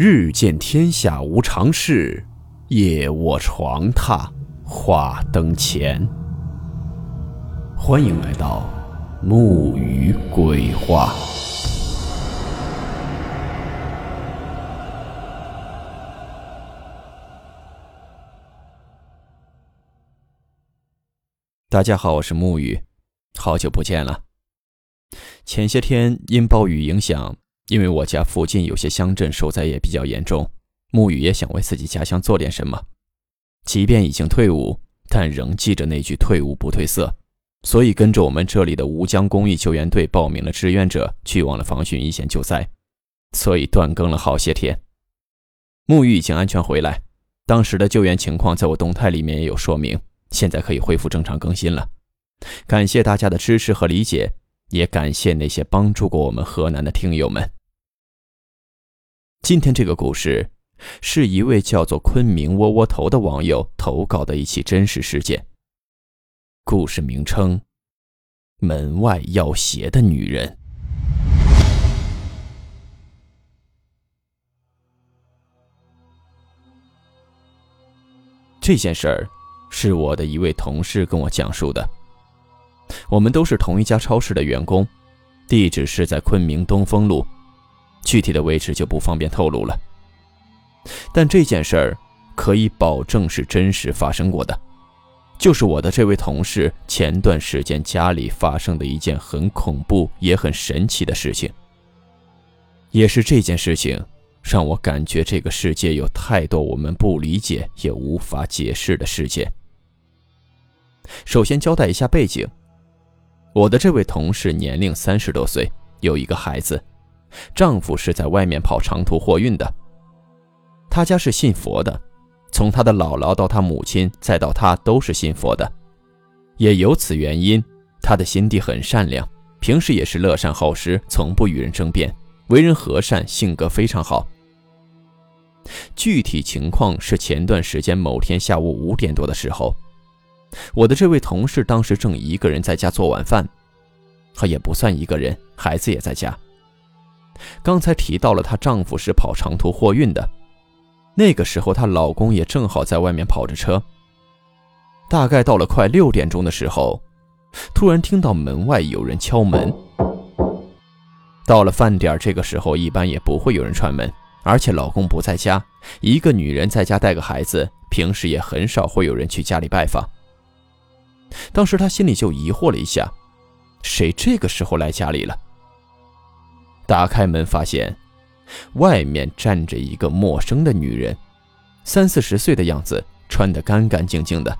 日见天下无常事，夜卧床榻话灯前。欢迎来到木鱼鬼话。大家好，我是木鱼，好久不见了。前些天因暴雨影响，因为我家附近有些乡镇受灾也比较严重，木雨也想为自己家乡做点什么。即便已经退伍，但仍记着那句“退伍不褪色”，所以跟着我们这里的吴江公益救援队报名了志愿者，去往了防汛一线救灾。所以断更了好些天。木鱼已经安全回来，当时的救援情况在我动态里面也有说明。现在可以恢复正常更新了，感谢大家的支持和理解，也感谢那些帮助过我们河南的听友们。今天这个故事，是一位叫做昆明窝窝头的网友投稿的一起真实事件。故事名称：门外要鞋的女人。这件事儿。是我的一位同事跟我讲述的。我们都是同一家超市的员工，地址是在昆明东风路，具体的位置就不方便透露了。但这件事儿可以保证是真实发生过的，就是我的这位同事前段时间家里发生的一件很恐怖也很神奇的事情。也是这件事情，让我感觉这个世界有太多我们不理解也无法解释的事件。首先交代一下背景，我的这位同事年龄三十多岁，有一个孩子，丈夫是在外面跑长途货运的。他家是信佛的，从他的姥姥到他母亲再到他都是信佛的，也由此原因，他的心地很善良，平时也是乐善好施，从不与人争辩，为人和善，性格非常好。具体情况是前段时间某天下午五点多的时候。我的这位同事当时正一个人在家做晚饭，他也不算一个人，孩子也在家。刚才提到了她丈夫是跑长途货运的，那个时候她老公也正好在外面跑着车。大概到了快六点钟的时候，突然听到门外有人敲门。到了饭点这个时候一般也不会有人串门，而且老公不在家，一个女人在家带个孩子，平时也很少会有人去家里拜访。当时她心里就疑惑了一下，谁这个时候来家里了？打开门发现，外面站着一个陌生的女人，三四十岁的样子，穿得干干净净的。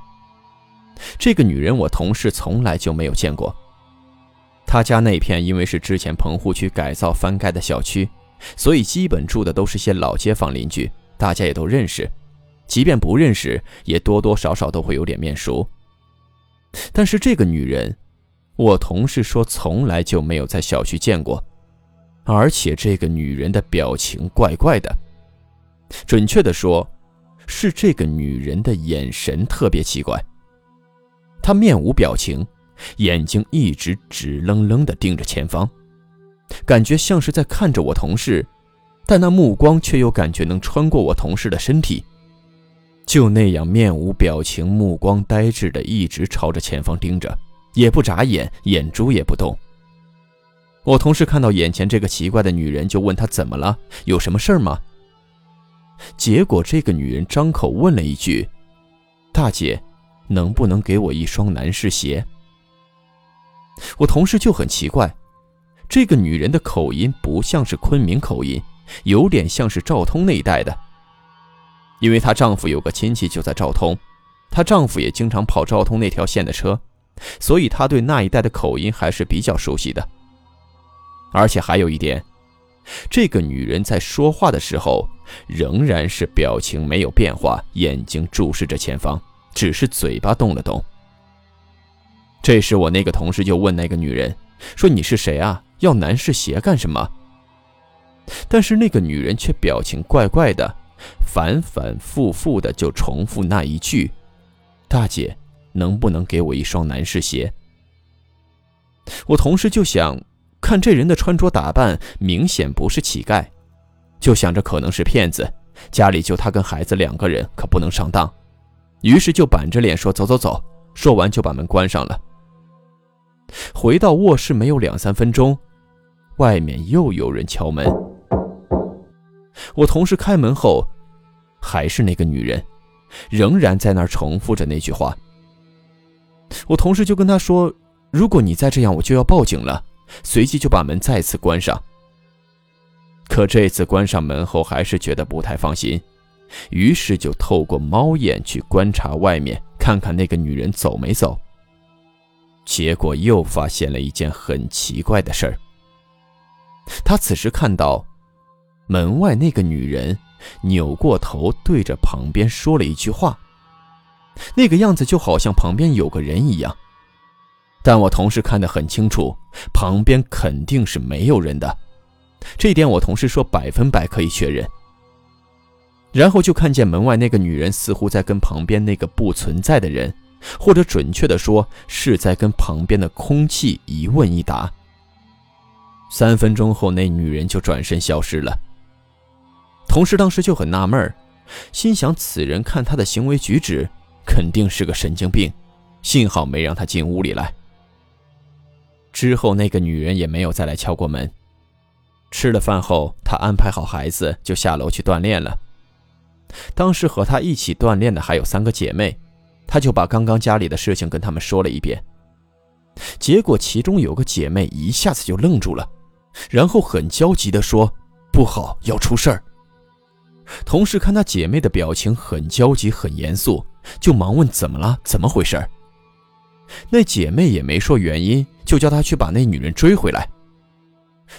这个女人我同事从来就没有见过。他家那片因为是之前棚户区改造翻盖的小区，所以基本住的都是些老街坊邻居，大家也都认识，即便不认识，也多多少少都会有点面熟。但是这个女人，我同事说从来就没有在小区见过，而且这个女人的表情怪怪的，准确的说，是这个女人的眼神特别奇怪。她面无表情，眼睛一直直愣愣的盯着前方，感觉像是在看着我同事，但那目光却又感觉能穿过我同事的身体。就那样面无表情，目光呆滞的一直朝着前方盯着，也不眨眼，眼珠也不动。我同事看到眼前这个奇怪的女人，就问她怎么了，有什么事儿吗？结果这个女人张口问了一句：“大姐，能不能给我一双男士鞋？”我同事就很奇怪，这个女人的口音不像是昆明口音，有点像是昭通那一带的。因为她丈夫有个亲戚就在昭通，她丈夫也经常跑昭通那条线的车，所以她对那一带的口音还是比较熟悉的。而且还有一点，这个女人在说话的时候仍然是表情没有变化，眼睛注视着前方，只是嘴巴动了动。这时我那个同事就问那个女人说：“你是谁啊？要男士鞋干什么？”但是那个女人却表情怪怪的。反反复复的就重复那一句：“大姐，能不能给我一双男士鞋？”我同事就想，看这人的穿着打扮，明显不是乞丐，就想着可能是骗子，家里就他跟孩子两个人，可不能上当，于是就板着脸说走走走，说完就把门关上了。回到卧室没有两三分钟，外面又有人敲门。我同事开门后，还是那个女人，仍然在那儿重复着那句话。我同事就跟他说：“如果你再这样，我就要报警了。”随即就把门再次关上。可这次关上门后，还是觉得不太放心，于是就透过猫眼去观察外面，看看那个女人走没走。结果又发现了一件很奇怪的事儿。他此时看到，门外那个女人扭过头，对着旁边说了一句话，那个样子就好像旁边有个人一样。但我同事看得很清楚，旁边肯定是没有人的，这一点我同事说百分百可以确认。然后就看见门外那个女人似乎在跟旁边那个不存在的人，或者准确的说是在跟旁边的空气一问一答。三分钟后，那女人就转身消失了。同事当时就很纳闷心想此人看他的行为举止，肯定是个神经病，幸好没让他进屋里来。之后，那个女人也没有再来敲过门。吃了饭后，她安排好孩子，就下楼去锻炼了。当时和她一起锻炼的还有三个姐妹，她就把刚刚家里的事情跟她们说了一遍。结果，其中有个姐妹一下子就愣住了，然后很焦急地说：“不好，要出事儿。”同事看她姐妹的表情很焦急、很严肃，就忙问：“怎么了？怎么回事？”那姐妹也没说原因。就叫他去把那女人追回来。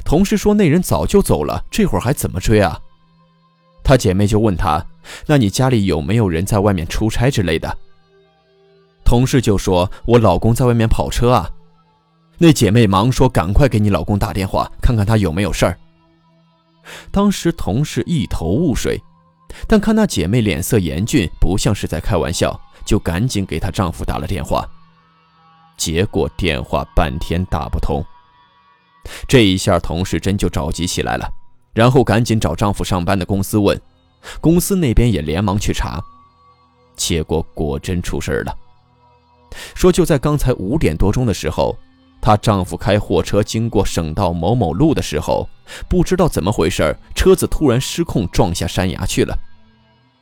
同事说那人早就走了，这会儿还怎么追啊？他姐妹就问他：“那你家里有没有人在外面出差之类的？”同事就说：“我老公在外面跑车啊。”那姐妹忙说：“赶快给你老公打电话，看看他有没有事儿。”当时同事一头雾水，但看那姐妹脸色严峻，不像是在开玩笑，就赶紧给她丈夫打了电话。结果电话半天打不通，这一下同事真就着急起来了，然后赶紧找丈夫上班的公司问，公司那边也连忙去查，结果果真出事了。说就在刚才五点多钟的时候，她丈夫开货车经过省道某某路的时候，不知道怎么回事，车子突然失控撞下山崖去了，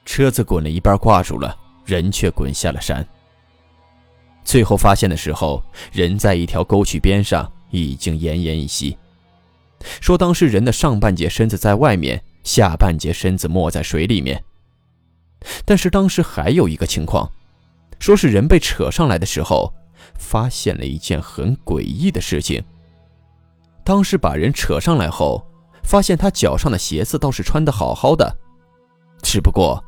车子滚了一半挂住了，人却滚下了山。最后发现的时候，人在一条沟渠边上，已经奄奄一息。说当时人的上半截身子在外面，下半截身子没在水里面。但是当时还有一个情况，说是人被扯上来的时候，发现了一件很诡异的事情。当时把人扯上来后，发现他脚上的鞋子倒是穿得好好的，只不过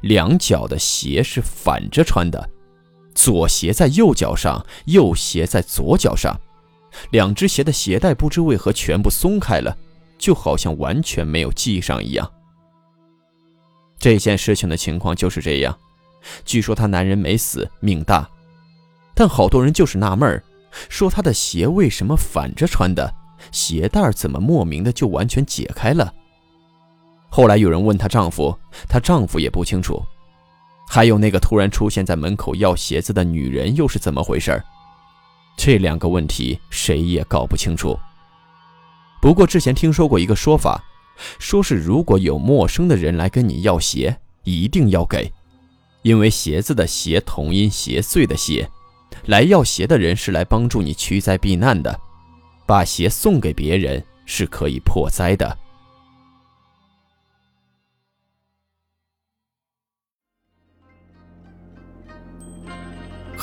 两脚的鞋是反着穿的。左鞋在右脚上，右鞋在左脚上，两只鞋的鞋带不知为何全部松开了，就好像完全没有系上一样。这件事情的情况就是这样。据说他男人没死，命大，但好多人就是纳闷，说他的鞋为什么反着穿的，鞋带怎么莫名的就完全解开了？后来有人问她丈夫，她丈夫也不清楚。还有那个突然出现在门口要鞋子的女人又是怎么回事？这两个问题谁也搞不清楚。不过之前听说过一个说法，说是如果有陌生的人来跟你要鞋，一定要给，因为鞋子的“鞋”同音“邪祟”的“邪”，来要鞋的人是来帮助你驱灾避难的，把鞋送给别人是可以破灾的。